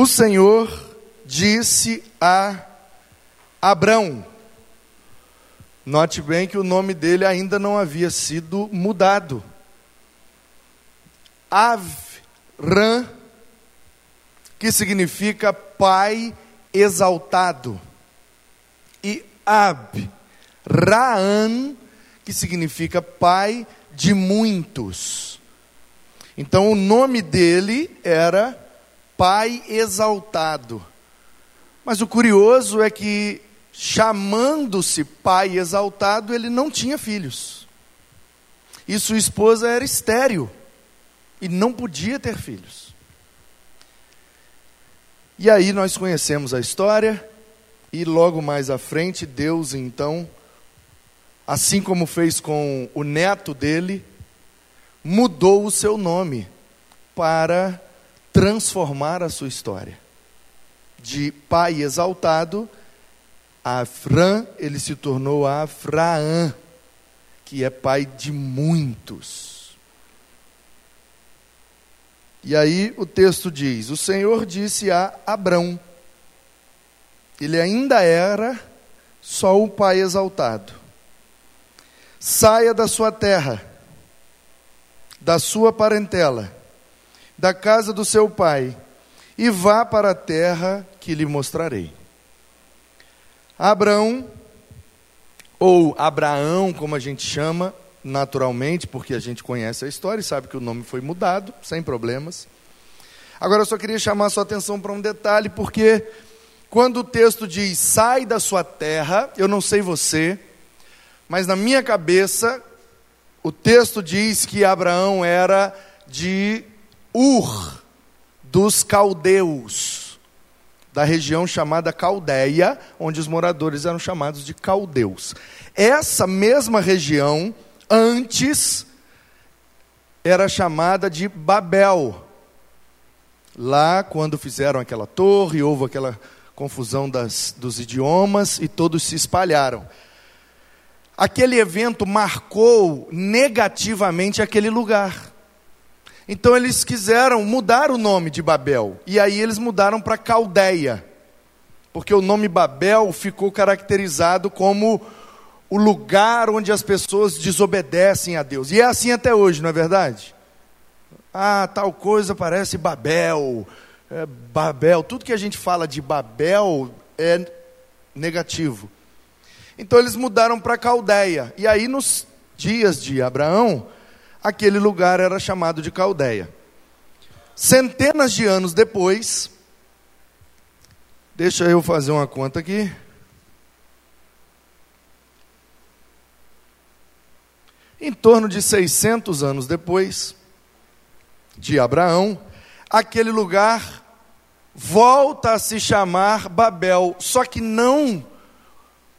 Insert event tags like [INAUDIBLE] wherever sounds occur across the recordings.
o Senhor disse a Abrão. Note bem que o nome dele ainda não havia sido mudado. Avram, que significa pai exaltado. E Ab, Raan, que significa pai de muitos. Então o nome dele era Pai Exaltado. Mas o curioso é que, chamando-se Pai Exaltado, ele não tinha filhos. E sua esposa era estéril e não podia ter filhos. E aí nós conhecemos a história, e logo mais à frente, Deus então assim como fez com o neto dele, mudou o seu nome para transformar a sua história. De pai exaltado, Afran, ele se tornou Afraã, que é pai de muitos. E aí o texto diz: O Senhor disse a Abrão, ele ainda era só o pai exaltado Saia da sua terra, da sua parentela, da casa do seu pai, e vá para a terra que lhe mostrarei. Abraão, ou Abraão, como a gente chama, naturalmente, porque a gente conhece a história e sabe que o nome foi mudado, sem problemas. Agora eu só queria chamar a sua atenção para um detalhe, porque quando o texto diz sai da sua terra, eu não sei você, mas na minha cabeça, o texto diz que Abraão era de Ur, dos caldeus, da região chamada Caldeia, onde os moradores eram chamados de caldeus. Essa mesma região, antes, era chamada de Babel. Lá, quando fizeram aquela torre, houve aquela confusão das, dos idiomas e todos se espalharam aquele evento marcou negativamente aquele lugar. Então eles quiseram mudar o nome de Babel. E aí eles mudaram para Caldeia. Porque o nome Babel ficou caracterizado como o lugar onde as pessoas desobedecem a Deus. E é assim até hoje, não é verdade? Ah, tal coisa parece Babel. É Babel. Tudo que a gente fala de Babel é negativo. Então eles mudaram para Caldeia. E aí, nos dias de Abraão, aquele lugar era chamado de Caldeia. Centenas de anos depois, deixa eu fazer uma conta aqui. Em torno de 600 anos depois de Abraão, aquele lugar volta a se chamar Babel, só que não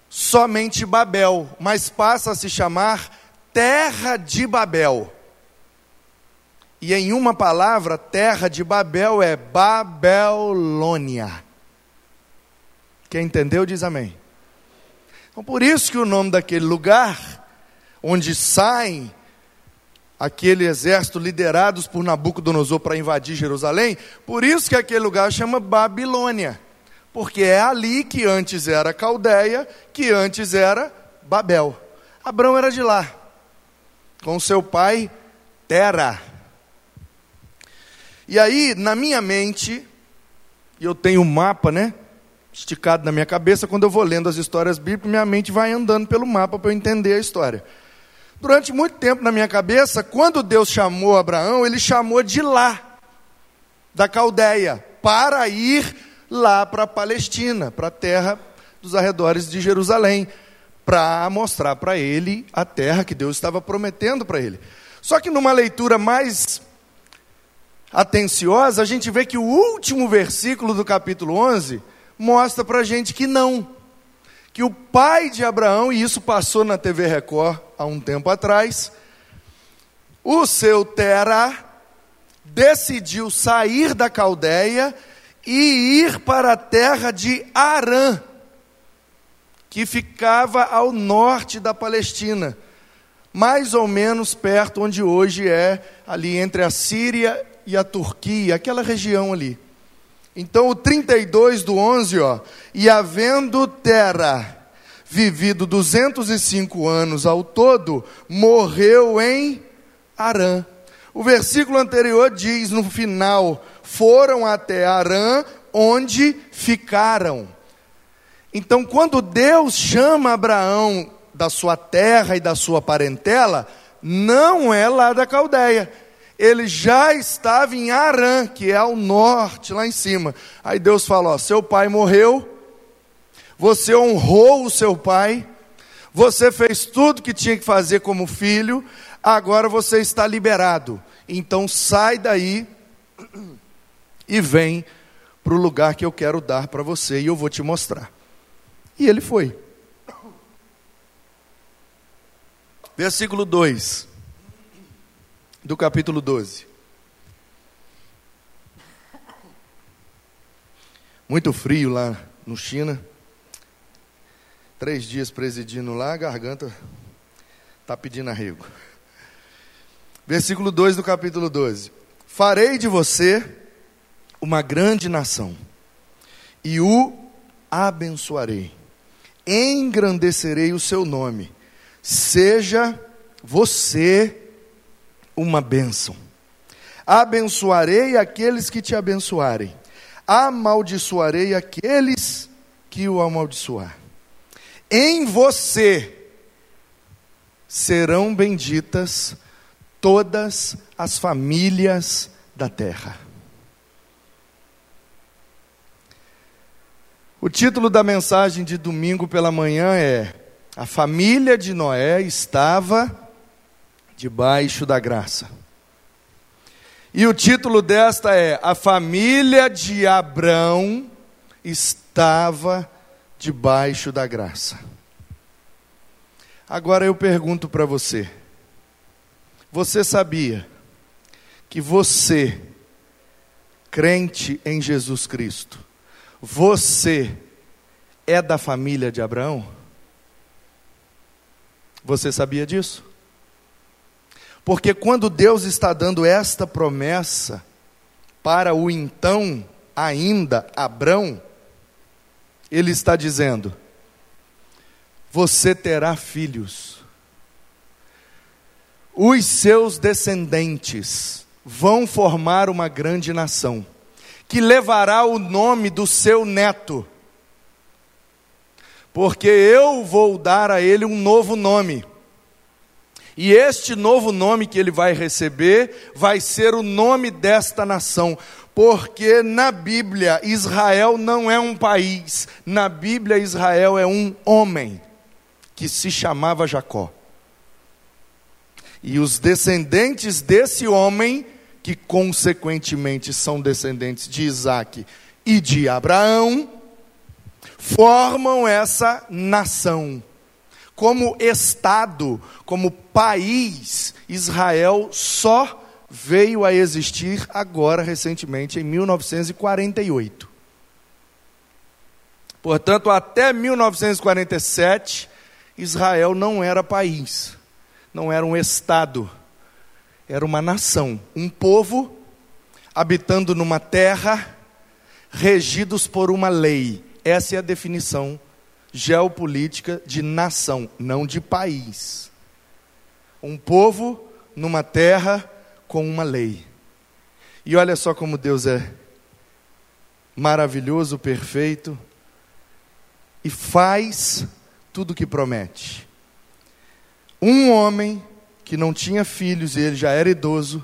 somente Babel, mas passa a se chamar Terra de Babel. E em uma palavra, terra de Babel é Babilônia. Quem entendeu diz amém. Então, por isso que o nome daquele lugar, onde saem aquele exército liderados por Nabucodonosor para invadir Jerusalém, por isso que aquele lugar chama Babilônia porque é ali que antes era Caldeia, que antes era Babel. Abraão era de lá, com seu pai Tera. E aí, na minha mente, e eu tenho um mapa, né? Esticado na minha cabeça, quando eu vou lendo as histórias bíblicas, minha mente vai andando pelo mapa para eu entender a história. Durante muito tempo na minha cabeça, quando Deus chamou Abraão, ele chamou de lá, da Caldeia, para ir lá para a Palestina, para a terra dos arredores de Jerusalém, para mostrar para ele a terra que Deus estava prometendo para ele. Só que numa leitura mais atenciosa, a gente vê que o último versículo do capítulo 11 mostra para a gente que não. Que o pai de Abraão, e isso passou na TV Record há um tempo atrás, o seu Terá decidiu sair da Caldeia e ir para a terra de Arã, que ficava ao norte da Palestina, mais ou menos perto onde hoje é ali entre a Síria e a Turquia, aquela região ali. Então o 32 do 11, ó, e havendo Tera vivido 205 anos ao todo, morreu em Arã. O versículo anterior diz no final: foram até Arã, onde ficaram. Então, quando Deus chama Abraão da sua terra e da sua parentela, não é lá da Caldeia. Ele já estava em Arã, que é ao norte, lá em cima. Aí Deus falou: seu pai morreu, você honrou o seu pai, você fez tudo que tinha que fazer como filho, agora você está liberado. Então sai daí [CLEARS THROAT] e vem para o lugar que eu quero dar para você e eu vou te mostrar. E ele foi. Versículo 2 do capítulo 12. Muito frio lá no China. Três dias presidindo lá, a garganta está pedindo arrego. Versículo 2 do capítulo 12: Farei de você uma grande nação, e o abençoarei engrandecerei o seu nome. Seja você uma bênção. Abençoarei aqueles que te abençoarem, amaldiçoarei aqueles que o amaldiçoar. Em você serão benditas todas as famílias da terra. O título da mensagem de domingo pela manhã é: A família de Noé estava debaixo da graça. E o título desta é: A família de Abrão estava debaixo da graça. Agora eu pergunto para você: Você sabia que você, crente em Jesus Cristo, você é da família de Abraão? Você sabia disso? Porque quando Deus está dando esta promessa para o então ainda Abrão, ele está dizendo: Você terá filhos, os seus descendentes vão formar uma grande nação que levará o nome do seu neto. Porque eu vou dar a ele um novo nome. E este novo nome que ele vai receber vai ser o nome desta nação. Porque na Bíblia Israel não é um país, na Bíblia Israel é um homem que se chamava Jacó. E os descendentes desse homem que consequentemente são descendentes de Isaac e de Abraão, formam essa nação. Como Estado, como país, Israel só veio a existir agora, recentemente, em 1948. Portanto, até 1947, Israel não era país, não era um Estado era uma nação, um povo habitando numa terra, regidos por uma lei. Essa é a definição geopolítica de nação, não de país. Um povo numa terra com uma lei. E olha só como Deus é maravilhoso, perfeito e faz tudo o que promete. Um homem que não tinha filhos e ele já era idoso,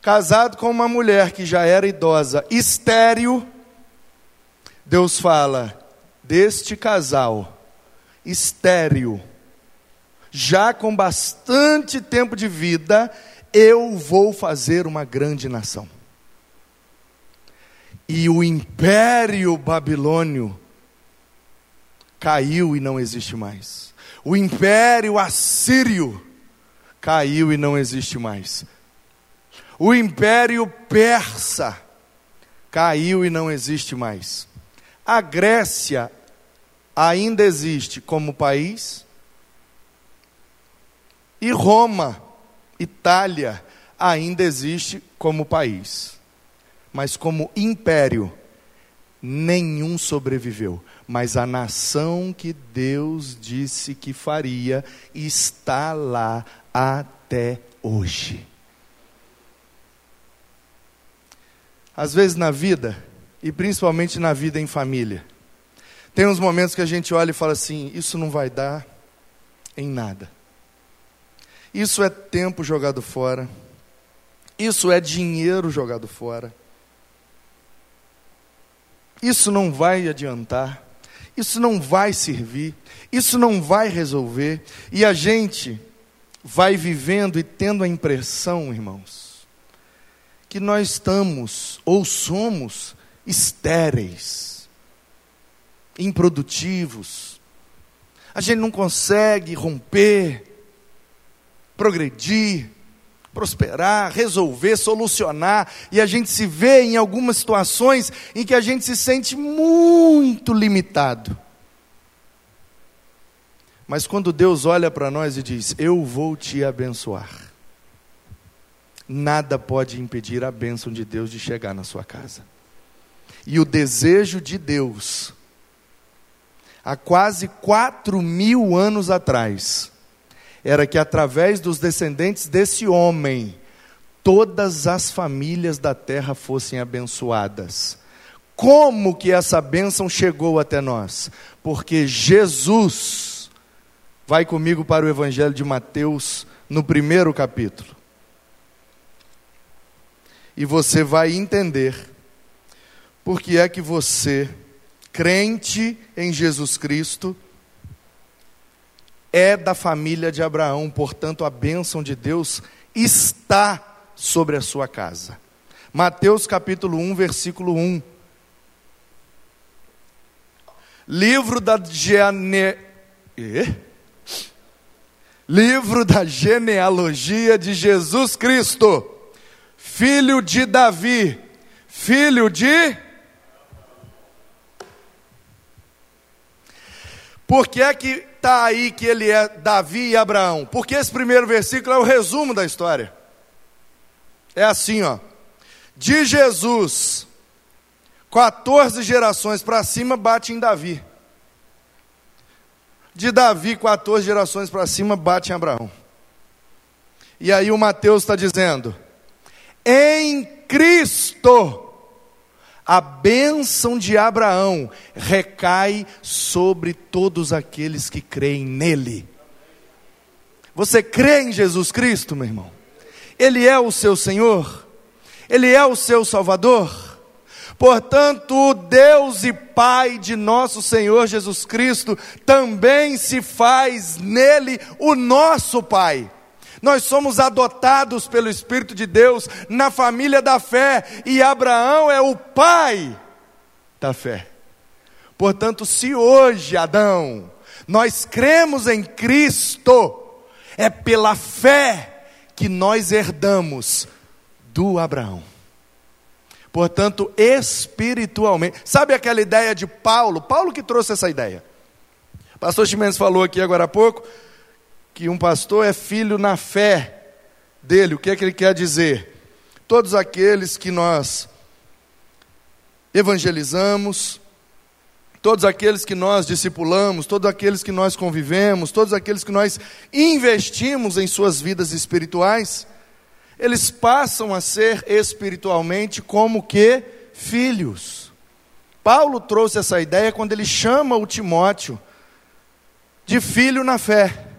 casado com uma mulher que já era idosa, estéril, Deus fala: deste casal, estéril, já com bastante tempo de vida, eu vou fazer uma grande nação. E o império babilônio caiu e não existe mais. O império assírio caiu e não existe mais. O império persa caiu e não existe mais. A Grécia ainda existe como país. E Roma, Itália, ainda existe como país. Mas como império, nenhum sobreviveu. Mas a nação que Deus disse que faria está lá até hoje. Às vezes na vida, e principalmente na vida em família, tem uns momentos que a gente olha e fala assim: isso não vai dar em nada. Isso é tempo jogado fora. Isso é dinheiro jogado fora. Isso não vai adiantar. Isso não vai servir. Isso não vai resolver. E a gente vai vivendo e tendo a impressão, irmãos, que nós estamos ou somos estéreis, improdutivos. A gente não consegue romper, progredir, prosperar, resolver, solucionar, e a gente se vê em algumas situações em que a gente se sente muito limitado. Mas quando Deus olha para nós e diz: Eu vou te abençoar, nada pode impedir a bênção de Deus de chegar na sua casa. E o desejo de Deus, há quase quatro mil anos atrás, era que através dos descendentes desse homem, todas as famílias da terra fossem abençoadas. Como que essa bênção chegou até nós? Porque Jesus, vai comigo para o Evangelho de Mateus, no primeiro capítulo. E você vai entender porque é que você, crente em Jesus Cristo, é da família de Abraão, portanto, a bênção de Deus está sobre a sua casa. Mateus capítulo 1, versículo 1. Livro da gene... Livro da genealogia de Jesus Cristo, filho de Davi, filho de Por que é que está aí que ele é Davi e Abraão? Porque esse primeiro versículo é o resumo da história. É assim, ó. De Jesus, 14 gerações para cima bate em Davi. De Davi, 14 gerações para cima bate em Abraão. E aí o Mateus está dizendo: em Cristo a bênção de Abraão recai sobre todos aqueles que creem nele. Você crê em Jesus Cristo, meu irmão? Ele é o seu Senhor? Ele é o seu Salvador? Portanto, Deus e Pai de nosso Senhor Jesus Cristo também se faz nele o nosso Pai. Nós somos adotados pelo Espírito de Deus na família da fé, e Abraão é o pai da fé. Portanto, se hoje, Adão, nós cremos em Cristo, é pela fé que nós herdamos do Abraão. Portanto, espiritualmente, sabe aquela ideia de Paulo? Paulo que trouxe essa ideia. Pastor Ximenes falou aqui agora há pouco que um pastor é filho na fé dele. O que é que ele quer dizer? Todos aqueles que nós evangelizamos, todos aqueles que nós discipulamos, todos aqueles que nós convivemos, todos aqueles que nós investimos em suas vidas espirituais, eles passam a ser espiritualmente como que filhos. Paulo trouxe essa ideia quando ele chama o Timóteo de filho na fé.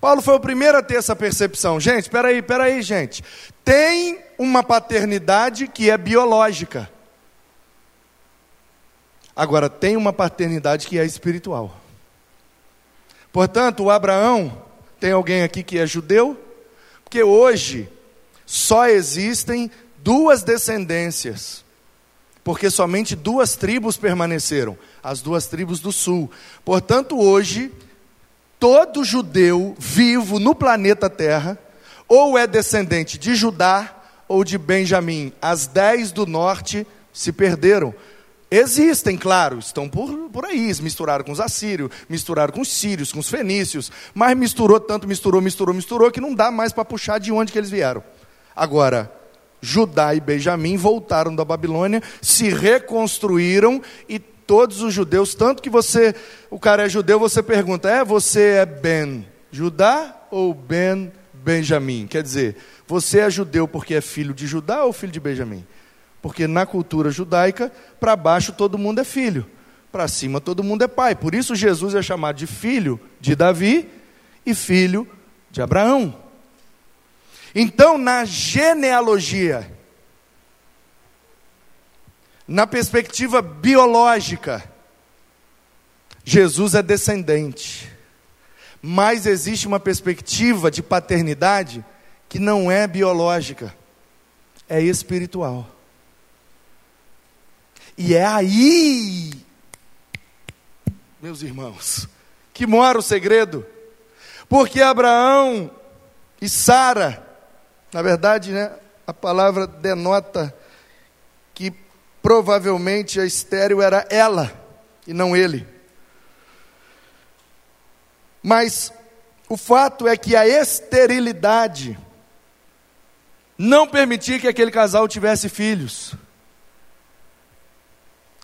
Paulo foi o primeiro a ter essa percepção. Gente, espera aí, espera aí, gente. Tem uma paternidade que é biológica. Agora, tem uma paternidade que é espiritual. Portanto, o Abraão, tem alguém aqui que é judeu? Porque hoje só existem duas descendências. Porque somente duas tribos permaneceram, as duas tribos do sul. Portanto, hoje todo judeu vivo no planeta Terra, ou é descendente de Judá ou de Benjamim. As dez do norte se perderam. Existem, claro, estão por, por aí, misturaram com os assírios, misturaram com os sírios, com os fenícios, mas misturou tanto, misturou, misturou, misturou, que não dá mais para puxar de onde que eles vieram. Agora, Judá e Benjamim voltaram da Babilônia, se reconstruíram e todos os judeus, tanto que você, o cara é judeu, você pergunta: "É, você é Ben Judá ou Ben Benjamim?" Quer dizer, você é judeu porque é filho de Judá ou filho de Benjamim? Porque na cultura judaica, para baixo todo mundo é filho, para cima todo mundo é pai. Por isso Jesus é chamado de filho de Davi e filho de Abraão. Então, na genealogia, na perspectiva biológica, Jesus é descendente. Mas existe uma perspectiva de paternidade que não é biológica, é espiritual. E é aí, meus irmãos, que mora o segredo. Porque Abraão e Sara na verdade, né, a palavra denota que provavelmente a estéreo era ela e não ele. Mas o fato é que a esterilidade não permitia que aquele casal tivesse filhos.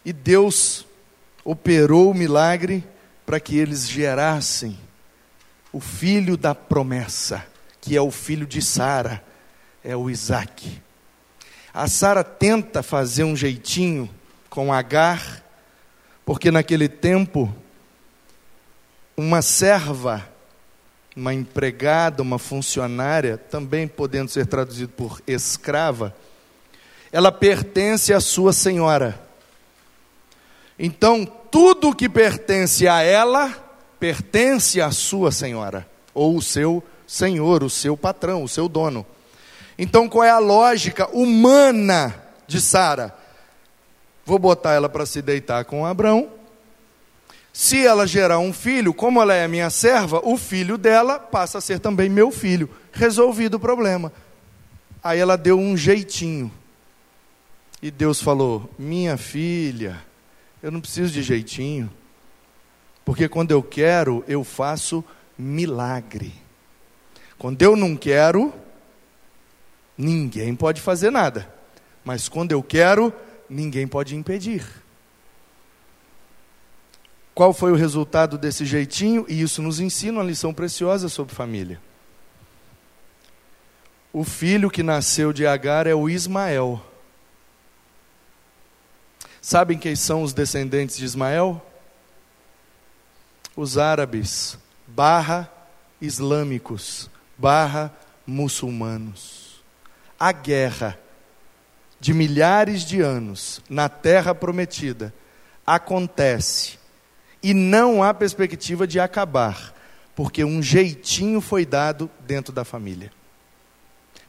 E Deus operou o milagre para que eles gerassem o filho da promessa, que é o filho de Sara é o Isaac. A Sara tenta fazer um jeitinho com Agar, porque naquele tempo, uma serva, uma empregada, uma funcionária, também podendo ser traduzido por escrava, ela pertence à sua senhora. Então, tudo que pertence a ela, pertence à sua senhora, ou o seu senhor, o seu patrão, o seu dono. Então, qual é a lógica humana de Sara? Vou botar ela para se deitar com Abraão. Se ela gerar um filho, como ela é minha serva, o filho dela passa a ser também meu filho. Resolvido o problema. Aí ela deu um jeitinho. E Deus falou: Minha filha, eu não preciso de jeitinho. Porque quando eu quero, eu faço milagre. Quando eu não quero, Ninguém pode fazer nada. Mas quando eu quero, ninguém pode impedir. Qual foi o resultado desse jeitinho? E isso nos ensina uma lição preciosa sobre família. O filho que nasceu de Agar é o Ismael. Sabem quem são os descendentes de Ismael? Os árabes, barra islâmicos, barra muçulmanos a guerra de milhares de anos na terra prometida acontece e não há perspectiva de acabar, porque um jeitinho foi dado dentro da família.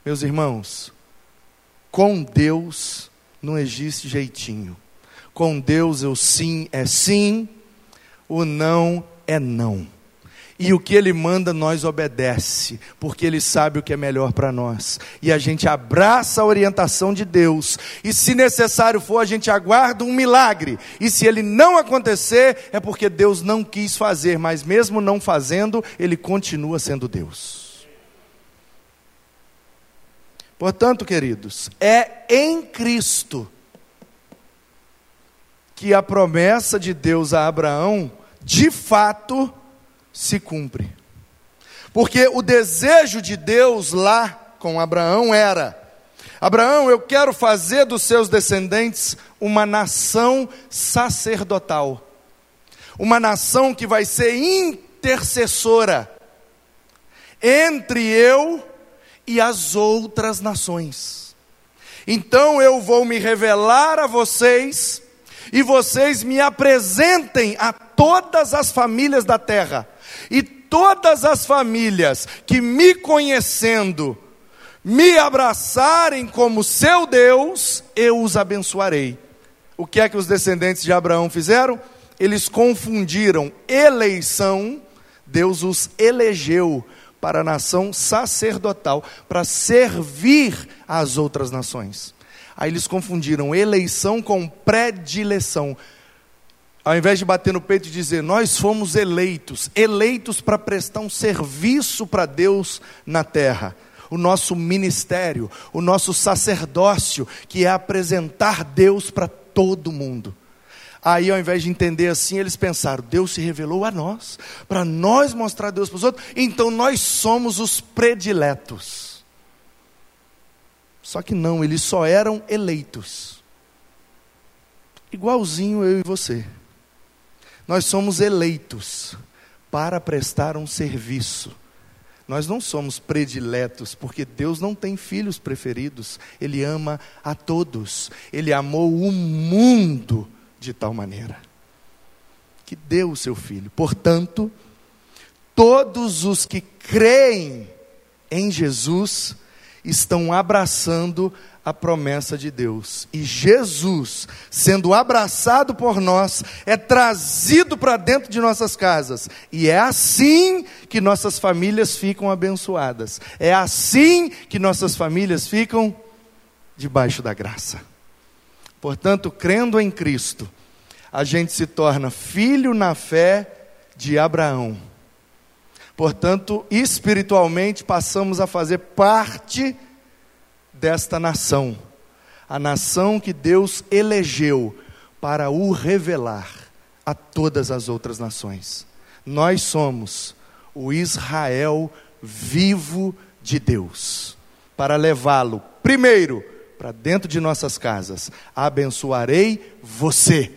Meus irmãos, com Deus não existe jeitinho. Com Deus o sim é sim, o não é não. E o que ele manda, nós obedece, porque ele sabe o que é melhor para nós. E a gente abraça a orientação de Deus. E se necessário for, a gente aguarda um milagre. E se ele não acontecer, é porque Deus não quis fazer, mas mesmo não fazendo, ele continua sendo Deus. Portanto, queridos, é em Cristo que a promessa de Deus a Abraão, de fato, se cumpre. Porque o desejo de Deus lá com Abraão era: Abraão, eu quero fazer dos seus descendentes uma nação sacerdotal, uma nação que vai ser intercessora entre eu e as outras nações. Então eu vou me revelar a vocês e vocês me apresentem a todas as famílias da terra e todas as famílias que me conhecendo, me abraçarem como seu Deus, eu os abençoarei. O que é que os descendentes de Abraão fizeram? Eles confundiram eleição, Deus os elegeu para a nação sacerdotal, para servir às outras nações. Aí eles confundiram eleição com predileção. Ao invés de bater no peito e dizer, nós fomos eleitos, eleitos para prestar um serviço para Deus na terra. o nosso ministério, o nosso sacerdócio, que é apresentar Deus para todo mundo. Aí, ao invés de entender assim, eles pensaram: Deus se revelou a nós, para nós mostrar Deus para os outros, então nós somos os prediletos. Só que não, eles só eram eleitos. Igualzinho eu e você. Nós somos eleitos para prestar um serviço. Nós não somos prediletos, porque Deus não tem filhos preferidos, Ele ama a todos, Ele amou o mundo de tal maneira que deu o seu filho. Portanto, todos os que creem em Jesus estão abraçando a promessa de Deus. E Jesus, sendo abraçado por nós, é trazido para dentro de nossas casas. E é assim que nossas famílias ficam abençoadas. É assim que nossas famílias ficam debaixo da graça. Portanto, crendo em Cristo, a gente se torna filho na fé de Abraão. Portanto, espiritualmente passamos a fazer parte desta nação, a nação que Deus elegeu para o revelar a todas as outras nações. Nós somos o Israel vivo de Deus, para levá-lo, primeiro, para dentro de nossas casas. Abençoarei você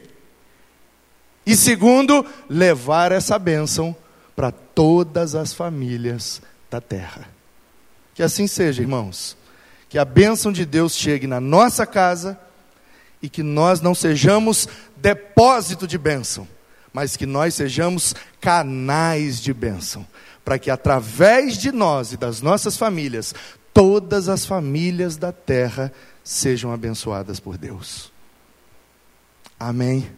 e segundo, levar essa bênção para todas as famílias da terra. Que assim seja, irmãos. Que a bênção de Deus chegue na nossa casa e que nós não sejamos depósito de bênção, mas que nós sejamos canais de bênção, para que através de nós e das nossas famílias, todas as famílias da terra sejam abençoadas por Deus. Amém.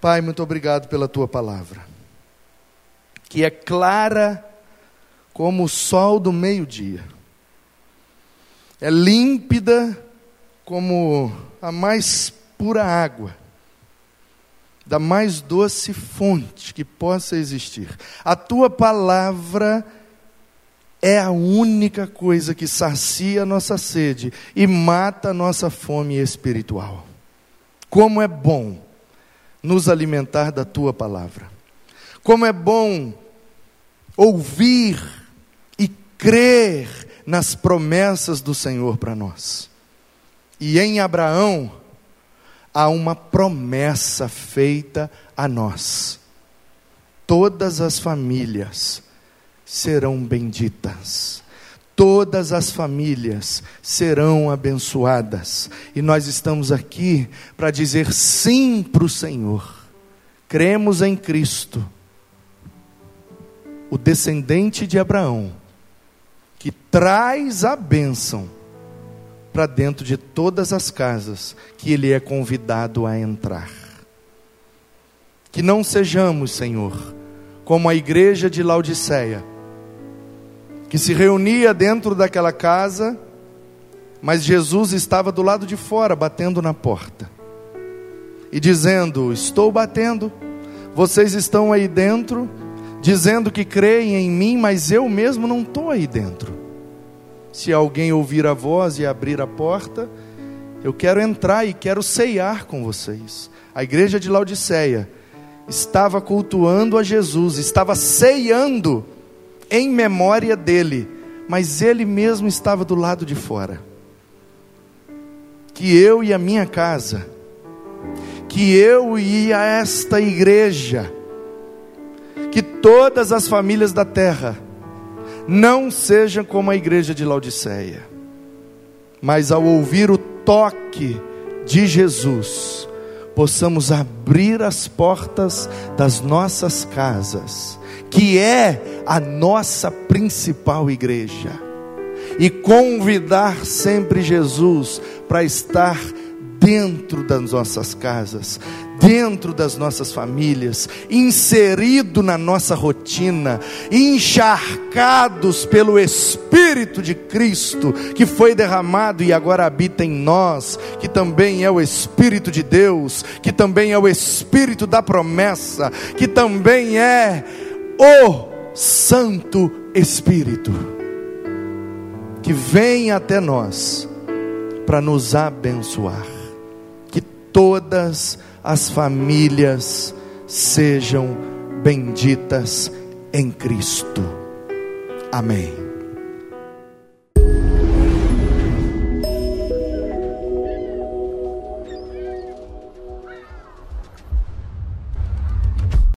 Pai, muito obrigado pela tua palavra, que é clara como o sol do meio-dia, é límpida como a mais pura água, da mais doce fonte que possa existir. A tua palavra é a única coisa que sacia a nossa sede e mata a nossa fome espiritual. Como é bom nos alimentar da tua palavra. Como é bom ouvir e crer nas promessas do Senhor para nós. E em Abraão há uma promessa feita a nós. Todas as famílias serão benditas todas as famílias serão abençoadas. E nós estamos aqui para dizer sim para o Senhor. Cremos em Cristo, o descendente de Abraão, que traz a bênção para dentro de todas as casas que ele é convidado a entrar. Que não sejamos, Senhor, como a igreja de Laodiceia que se reunia dentro daquela casa, mas Jesus estava do lado de fora, batendo na porta e dizendo: Estou batendo, vocês estão aí dentro, dizendo que creem em mim, mas eu mesmo não estou aí dentro. Se alguém ouvir a voz e abrir a porta, eu quero entrar e quero ceiar com vocês. A igreja de Laodiceia estava cultuando a Jesus, estava ceando em memória dele, mas ele mesmo estava do lado de fora. Que eu e a minha casa, que eu e a esta igreja, que todas as famílias da terra não sejam como a igreja de Laodiceia, mas ao ouvir o toque de Jesus, possamos abrir as portas das nossas casas que é a nossa principal igreja, e convidar sempre Jesus para estar dentro das nossas casas, dentro das nossas famílias, inserido na nossa rotina, encharcados pelo Espírito de Cristo, que foi derramado e agora habita em nós, que também é o Espírito de Deus, que também é o Espírito da promessa, que também é o Santo Espírito. que vem até nós para nos abençoar. Que todas as famílias sejam benditas em Cristo. Amém.